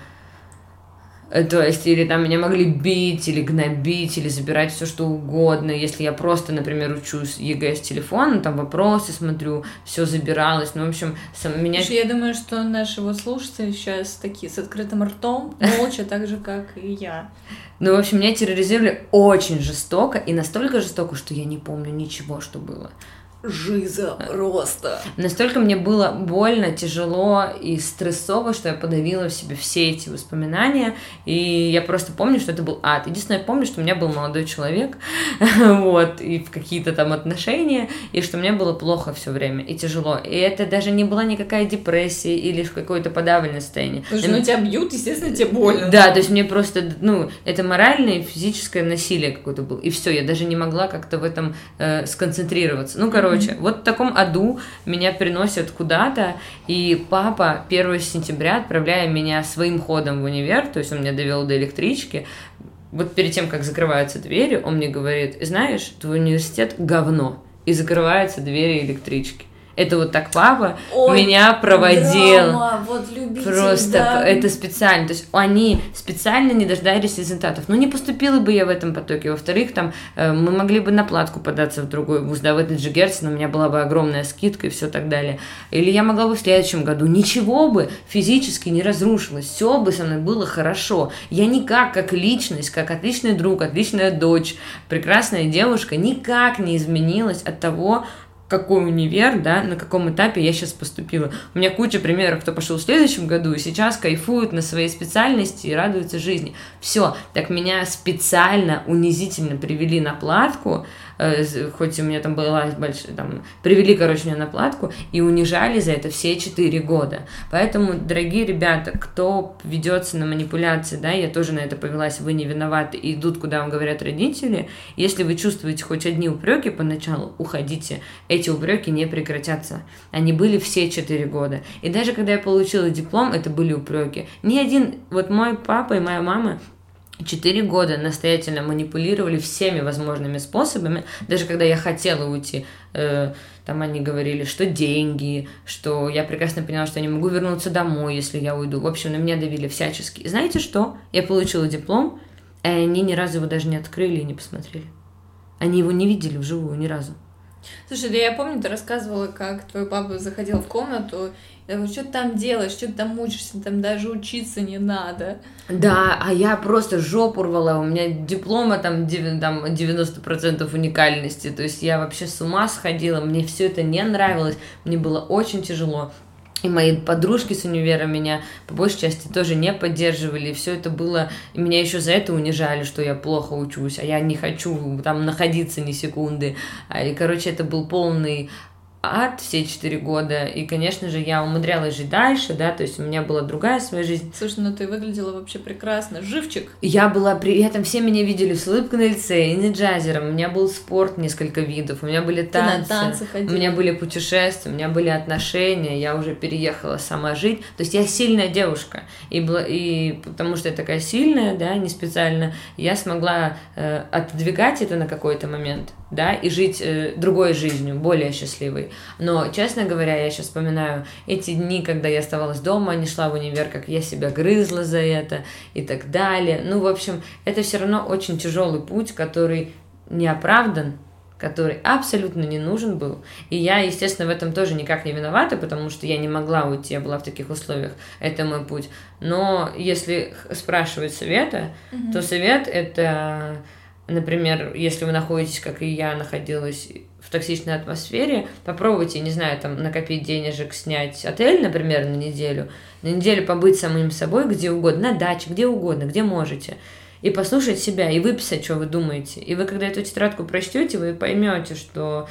Э, то есть, или там меня могли бить, или гнобить, или забирать все что угодно. Если я просто, например, учусь ЕГЭ с телефона, там вопросы смотрю, все забиралось. Ну, в общем, сам меня... Слушай, я думаю, что наши вот слушатели сейчас такие с открытым ртом, молча, так же, как и я. Ну, в общем, меня терроризировали очень жестоко, и настолько жестоко, что я не помню ничего, что было жиза просто. Настолько мне было больно, тяжело и стрессово, что я подавила в себе все эти воспоминания, и я просто помню, что это был ад. Единственное, я помню, что у меня был молодой человек, вот, и в какие-то там отношения, и что мне было плохо все время, и тяжело. И это даже не была никакая депрессия или какое-то подавленное состояние. Потому что ну, тебя бьют, естественно, тебе больно. Да, то есть мне просто, ну, это моральное и физическое насилие какое-то было, и все, я даже не могла как-то в этом э, сконцентрироваться. Ну, короче, Короче, вот в таком аду меня приносят куда-то, и папа 1 сентября, отправляя меня своим ходом в универ, то есть он меня довел до электрички, вот перед тем, как закрываются двери, он мне говорит, знаешь, твой университет говно, и закрываются двери электрички. Это вот так папа Ой, меня проводил. Драма, вот любитель, Просто да. это специально. То есть они специально не дождались результатов. Ну, не поступила бы я в этом потоке. Во-вторых, там э, мы могли бы на платку податься в другой вуз, да, в этот же Герцен, у меня была бы огромная скидка и все так далее. Или я могла бы в следующем году. Ничего бы физически не разрушилось. Все бы со мной было хорошо. Я никак, как личность, как отличный друг, отличная дочь, прекрасная девушка, никак не изменилась от того, какой универ, да, на каком этапе я сейчас поступила. У меня куча примеров, кто пошел в следующем году и сейчас кайфует на своей специальности и радуется жизни. Все, так меня специально унизительно привели на платку, хоть у меня там была большая, там, привели, короче, меня на платку и унижали за это все четыре года. Поэтому, дорогие ребята, кто ведется на манипуляции, да, я тоже на это повелась, вы не виноваты, и идут, куда вам говорят родители, если вы чувствуете хоть одни упреки поначалу, уходите. Эти упреки не прекратятся. Они были все четыре года. И даже когда я получила диплом, это были упреки. Ни один, вот мой папа и моя мама Четыре года настоятельно манипулировали всеми возможными способами. Даже когда я хотела уйти, э, там они говорили, что деньги, что я прекрасно поняла, что я не могу вернуться домой, если я уйду. В общем, на меня давили всячески. И знаете что? Я получила диплом, и они ни разу его даже не открыли и не посмотрели. Они его не видели вживую ни разу. Слушай, да я помню, ты рассказывала, как твой папа заходил в комнату, и говорит, что ты там делаешь, что ты там учишься, там даже учиться не надо. Да, а я просто жопу рвала, у меня диплома там, там 90% уникальности, то есть я вообще с ума сходила, мне все это не нравилось, мне было очень тяжело. И мои подружки с универа меня по большей части тоже не поддерживали. И все это было... И меня еще за это унижали, что я плохо учусь, а я не хочу там находиться ни секунды. А, и, короче, это был полный ад все четыре года, и, конечно же, я умудрялась жить дальше, да, то есть у меня была другая своя жизнь. Слушай, ну ты выглядела вообще прекрасно, живчик. Я была при этом, все меня видели с улыбкой на лице, и не джазером, у меня был спорт несколько видов, у меня были танцы, танцы ходила. у меня были путешествия, у меня были отношения, я уже переехала сама жить, то есть я сильная девушка, и, и потому что я такая сильная, да, не специально, я смогла э, отодвигать это на какой-то момент, да, и жить э, другой жизнью, более счастливой. Но, честно говоря, я сейчас вспоминаю эти дни, когда я оставалась дома, не шла в универ, как я себя грызла за это и так далее. Ну, в общем, это все равно очень тяжелый путь, который не оправдан, который абсолютно не нужен был. И я, естественно, в этом тоже никак не виновата, потому что я не могла уйти, я была в таких условиях. Это мой путь. Но если спрашивать совета, mm-hmm. то совет это Например, если вы находитесь, как и я, находилась в токсичной атмосфере, попробуйте, не знаю, там, накопить денежек, снять отель, например, на неделю, на неделю побыть самим собой где угодно, на даче, где угодно, где можете, и послушать себя, и выписать, что вы думаете. И вы, когда эту тетрадку прочтете, вы поймете, что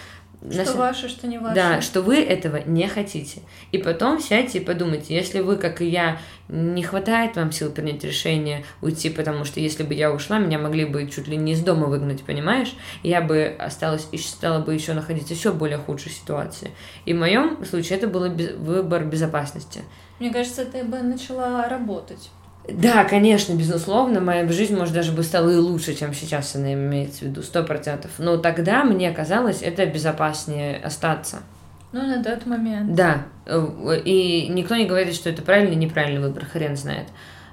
что на... ваше, что не ваше. Да, что вы этого не хотите. И потом сядьте и подумайте, если вы, как и я, не хватает вам сил принять решение уйти, потому что если бы я ушла, меня могли бы чуть ли не из дома выгнать, понимаешь? Я бы осталась и стала бы еще находиться еще более худшей ситуации. И в моем случае это был выбор безопасности. Мне кажется, ты бы начала работать. Да, конечно, безусловно, моя жизнь, может, даже бы стала и лучше, чем сейчас она имеется в виду, сто процентов. Но тогда мне казалось, это безопаснее остаться. Ну, на тот момент. Да, и никто не говорит, что это правильный или неправильный выбор, хрен знает.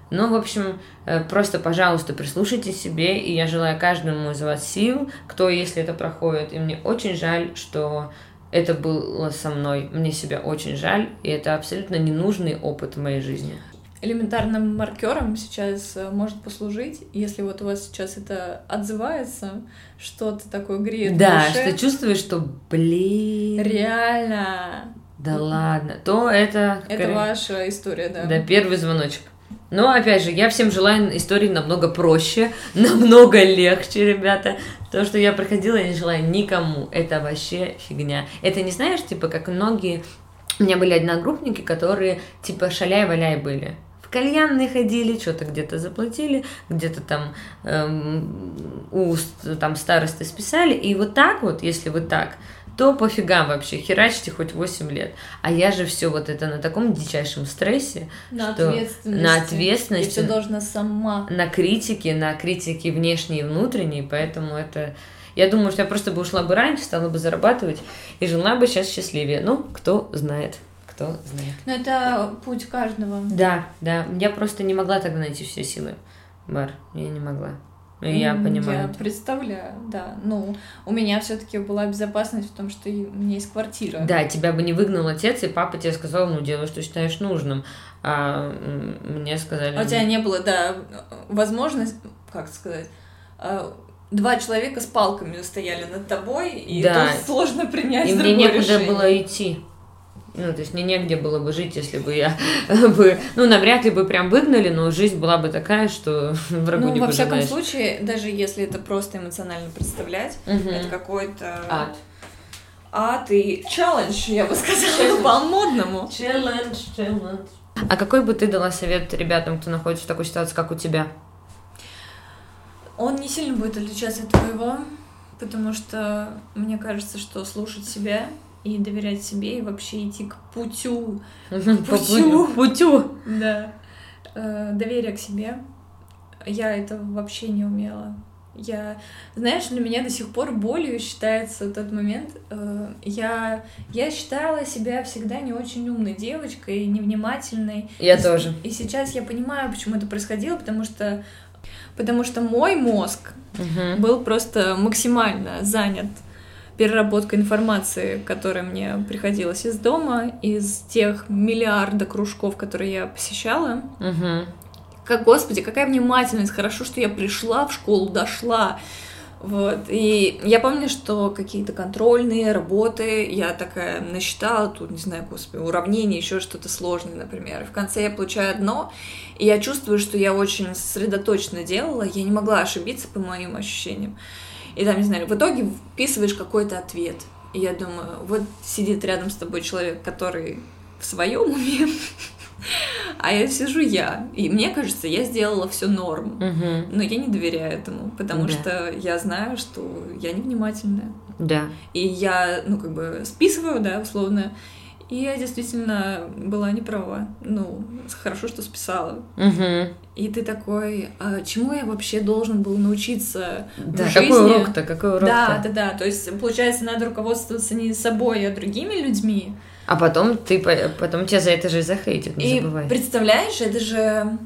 Ну, в общем, э, просто, пожалуйста, прислушайте себе, и я желаю каждому из вас сил, кто, если это проходит. И мне очень жаль, что это было со мной. Мне себя очень жаль, и это абсолютно ненужный опыт в моей жизни элементарным маркером сейчас э, может послужить, если вот у вас сейчас это отзывается, что-то такое греет Да, душе, что чувствуешь, что, блин... Реально. Да ладно, то это... Это скорее, ваша история, да. Да, первый звоночек. Но, опять же, я всем желаю истории намного проще, намного легче, ребята. То, что я проходила, я не желаю никому. Это вообще фигня. Это не знаешь, типа, как многие... У меня были одногруппники, которые, типа, шаляй-валяй были кальянные ходили, что-то где-то заплатили, где-то там эм, у там старосты списали. И вот так вот, если вы так, то пофигам вообще, херачьте хоть 8 лет. А я же все вот это на таком дичайшем стрессе, на что ответственности. на ответственности, и все должна сама. На критике, на критике внешней и внутренней, поэтому это... Я думаю, что я просто бы ушла бы раньше, стала бы зарабатывать и жила бы сейчас счастливее. Ну, кто знает кто знает. Но это путь каждого. Да, да. Я просто не могла тогда найти все силы. Бар, я не могла. Я понимаю. Я представляю, да. Ну, у меня все-таки была безопасность в том, что у меня есть квартира. Да, тебя бы не выгнал отец, и папа тебе сказал, ну, делай, что считаешь нужным. А мне сказали... А у тебя не было, да, возможность, как сказать, а, два человека с палками стояли над тобой, и да. тут сложно принять И мне некуда решение. было идти. Ну, то есть мне негде было бы жить, если бы я бы... Ну, навряд ли бы прям выгнали, но жизнь была бы такая, что врагу ну, не во всяком случае, даже если это просто эмоционально представлять, угу. это какой-то... Ад. Ад и челлендж, я бы сказала, по-модному. Челлендж, челлендж. А какой бы ты дала совет ребятам, кто находится в такой ситуации, как у тебя? Он не сильно будет отличаться от твоего, потому что мне кажется, что слушать себя и доверять себе, и вообще идти к путю. Путю. Путю. Да. Э, доверие к себе, я этого вообще не умела. Я, знаешь, для меня до сих пор болью считается тот момент. Э, я, я считала себя всегда не очень умной девочкой, невнимательной. Я и, тоже. И сейчас я понимаю, почему это происходило, потому что, потому что мой мозг Угу. был просто максимально занят переработкой информации, которая мне приходилась из дома, из тех миллиарда кружков, которые я посещала. Угу. Как, господи, какая внимательность, хорошо, что я пришла в школу, дошла. Вот, и я помню, что какие-то контрольные работы, я такая насчитала, тут, не знаю, господи, уравнение, еще что-то сложное, например. И в конце я получаю одно, и я чувствую, что я очень сосредоточенно делала, я не могла ошибиться по моим ощущениям. И там, не знаю, в итоге вписываешь какой-то ответ. И я думаю, вот сидит рядом с тобой человек, который в своем уме, а я сижу я. И мне кажется, я сделала все норм. Угу. Но я не доверяю этому, потому Да. что я знаю, что я невнимательная. Да. И я, ну, как бы списываю, да, условно. И я действительно была не права. Ну, хорошо, что списала. Угу. И ты такой, а чему я вообще должен был научиться Да, в какой жизни? урок-то, какой урок-то? Да, да, да. То есть, получается, надо руководствоваться не собой, а другими людьми. А потом ты, по- потом тебя за это же и захейтят, не И забывай. представляешь, это же...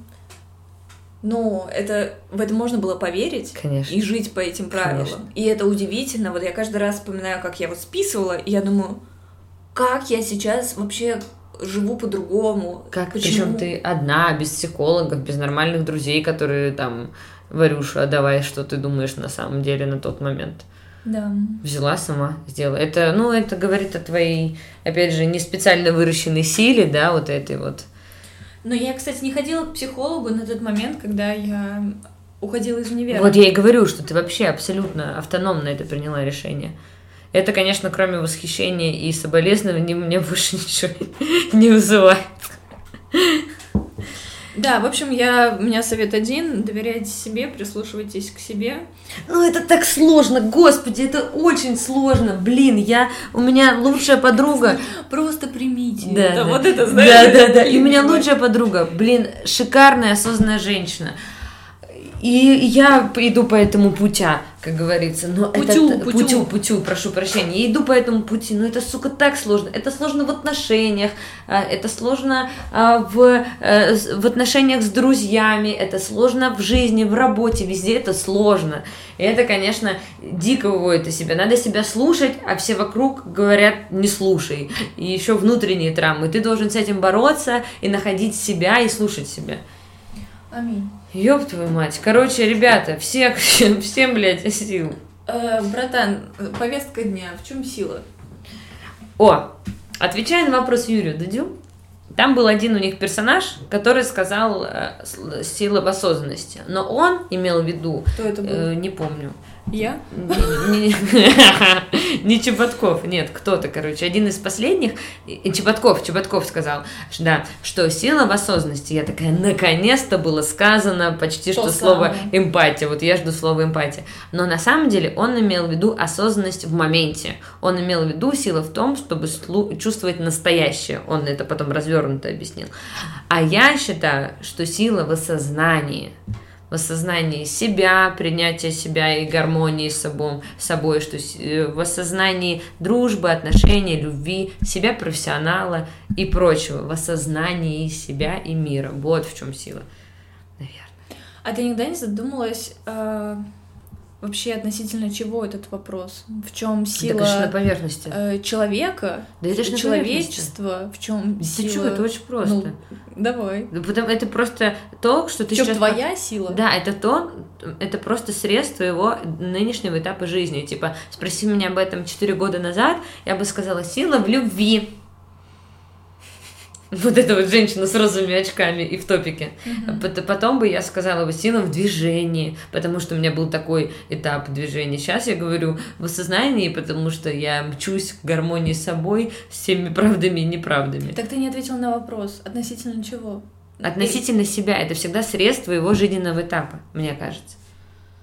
Ну, это в это можно было поверить Конечно. и жить по этим правилам. Конечно. И это удивительно. Вот я каждый раз вспоминаю, как я вот списывала, и я думаю, как я сейчас вообще живу по-другому. Как, Почему? причем ты одна, без психологов, без нормальных друзей, которые там, Варюша, давай, что ты думаешь на самом деле на тот момент. Да. Взяла сама, сделала. Это, ну, это говорит о твоей, опять же, не специально выращенной силе, да, вот этой вот. Но я, кстати, не ходила к психологу на тот момент, когда я уходила из универа. Вот я и говорю, что ты вообще абсолютно автономно это приняла решение. Это, конечно, кроме восхищения и соболезнований, мне больше ничего не вызывает. Да, в общем, я, у меня совет один. Доверяйте себе, прислушивайтесь к себе. Ну, это так сложно, господи, это очень сложно. Блин, я, у меня лучшая подруга. Просто примите. Да, это. да. Вот это, Да, знаешь? да, да. И у меня лучшая подруга, блин, шикарная, осознанная женщина. И я иду по этому путя, как говорится. Но Путю, это, путю. путю, путю, прошу прощения. Я иду по этому пути, но это, сука, так сложно. Это сложно в отношениях, а, это сложно а, в, э, в отношениях с друзьями, это сложно в жизни, в работе, везде это сложно. И это, конечно, дико выводит из себя. Надо себя слушать, а все вокруг говорят не слушай. И еще внутренние травмы. Ты должен с этим бороться и находить себя и слушать себя. Аминь. Ёб твою мать. Короче, ребята, всех, всем, блядь, сил. Э, братан, повестка дня. В чем сила? О, отвечая на вопрос Юрию Дудю, там был один у них персонаж, который сказал э, сила в осознанности. Но он имел в виду, Кто это был? э, не помню, Я? Не, Чеботков, нет, кто-то, короче, один из последних, Чеботков, Чеботков сказал, да, что сила в осознанности, я такая, наконец-то было сказано почти То что слово эмпатия, вот я жду слово эмпатия, но на самом деле он имел в виду осознанность в моменте, он имел в виду сила в том, чтобы чувствовать настоящее, он это потом развернуто объяснил, а я считаю, что сила в осознании, в осознании себя, принятия себя и гармонии с собой, с собой что э, в осознании дружбы, отношений, любви, себя профессионала и прочего, в осознании себя и мира. Вот в чем сила, наверное. А ты никогда не задумалась э, вообще относительно чего этот вопрос? В чем Так это же на сила поверхности. э, человека, Да это на человечества, в чем Ты сила? что, это очень просто. Ну, давай. Да потому- это просто то, что ты чем сейчас... твоя сила? Да, это то, это просто срез твоего нынешнего этапа жизни. Типа, спроси меня об этом 4 года назад, я бы сказала, сила в любви. Вот эта вот женщина с розовыми очками и в топике. Пот- Потом бы я сказала бы сила в движении, потому что у меня был такой этап движения. Сейчас я говорю в осознании, потому что я мчусь к гармонии с собой, с всеми правдами и неправдами. Так ты не ответил на вопрос. Относительно чего? Относительно себя, это всегда срез твоего жизненного этапа, мне кажется.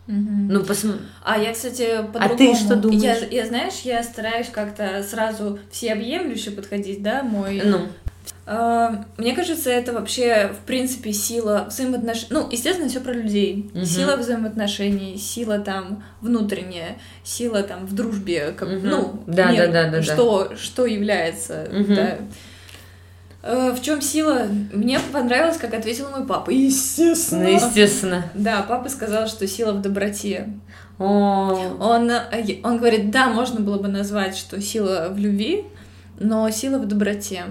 Мгм. Ну, посмотри. А я, кстати, по-другому. ты что думаешь? Я, я, знаешь, я стараюсь как-то сразу всеобъемлюще подходить, да, мой... Ну, А, Мне кажется, это вообще, в принципе, сила взаимоотношений. Ну, естественно, все про людей. Мгм. Сила взаимоотношений, сила там внутренняя, сила там в дружбе. Как, Мгм. Ну, Да, мир, да, да, да, да. что, что является. Мгм. да. Э, В чем сила? Мне понравилось, как ответил мой папа. Естественно. Естественно. Да, папа сказал, что сила в доброте. О, Он, э, он говорит, да, можно было бы назвать, что сила в любви, но сила в доброте.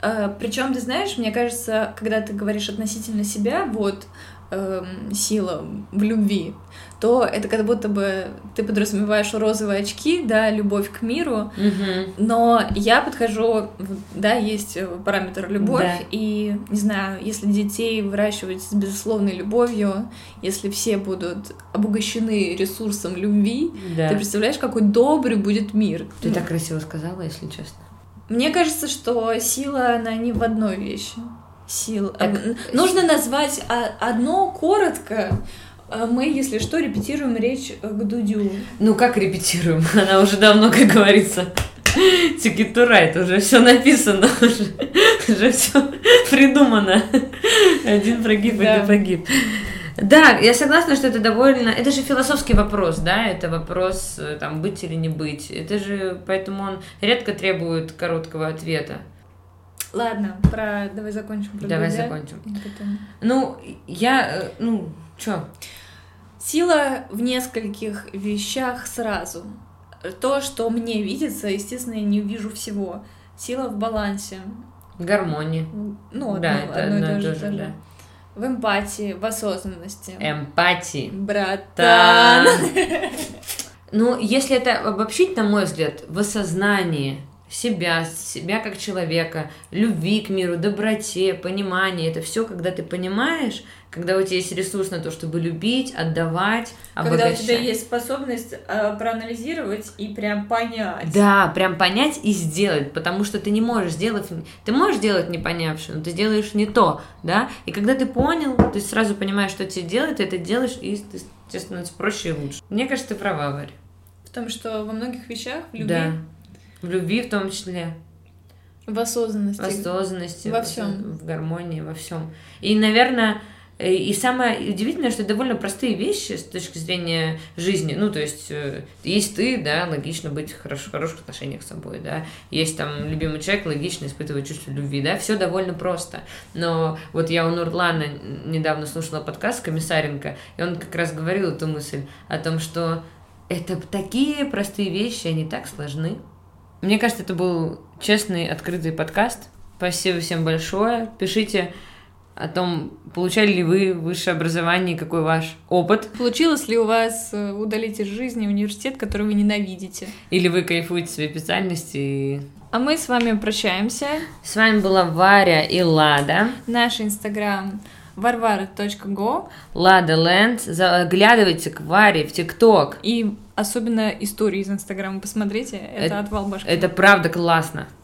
Причем, ты знаешь, мне кажется, когда ты говоришь относительно себя, вот эм, сила в любви, то это как будто бы ты подразумеваешь розовые очки, да, любовь к миру, мгм. но я подхожу, да, есть э, параметр любовь, Да. и, не знаю, если детей выращивать с безусловной любовью, если все будут обогащены ресурсом любви, Да. ты представляешь, какой добрый будет мир. Ты Ну, так красиво сказала, если честно. Мне кажется, что сила, она не в одной вещи. Сила. Так, М, Нужно назвать одно коротко. А Мы, если что, репетируем речь э, к Дудю. Ну, как репетируем? Она уже давно, как говорится, тикитура, это уже все написано, уже, уже все придумано. Один прогиб, Да. один погиб. Да, я согласна, что это довольно... Это же философский вопрос, да? Это вопрос, э, там, быть или не быть. Это же... Поэтому он редко требует короткого ответа. Ладно, про... давай закончим про Давай Дудя. закончим. И потом. Ну, я... э, Ну, чё? Сила в нескольких вещах сразу. То, что мне видится, естественно, я не вижу всего. Сила в балансе. Гармония. Ну, Да, одно, это одно одно и то же, то же, да. В эмпатии, в осознанности. Эмпатии. Братан. Та. Ну, если это обобщить, на мой взгляд, в осознании себя, себя как человека, любви к миру, доброте, понимании, это все, когда ты понимаешь, когда у тебя есть ресурс на то, чтобы любить, отдавать, Когда у обогащать. тебя есть способность э, проанализировать и прям понять. Да, прям понять и сделать, потому что ты не можешь сделать, ты можешь делать не понявши, но ты делаешь не то, да, и когда ты понял, ты сразу понимаешь, что тебе делать, ты это делаешь, и ты, тебе становится проще и лучше. Мне кажется, ты права, Варя. В том, что во многих вещах в любви, Да. В любви в том числе. в осознанности. В осознанности. Во всем. В гармонии, во всем. И, наверное, э, и самое удивительное, что довольно простые вещи с точки зрения жизни. Ну, то есть, э, есть ты, да, логично быть хорош, в хороших отношениях с собой, да. Есть там любимый человек, логично испытывать чувство любви, да. Все довольно просто. Но вот я у Нурлана недавно слушала подкаст Комиссаренко, и он как раз говорил эту мысль о том, что это такие простые вещи, они так сложны. Мне кажется, это был честный, открытый подкаст. Спасибо всем большое. Пишите о том, получали ли вы высшее образование, какой ваш опыт. Получилось ли у вас э, удалить из жизни университет, который вы ненавидите? Или вы кайфуете своей специальности. и- А мы с вами прощаемся. С вами была Варя и Лада. Наш инстаграм varvara.go Лада Ленд. Заглядывайте к Варе в ТикТок. и особенно истории из инстаграма посмотрите, это, Это- отвал башки. Это правда классно.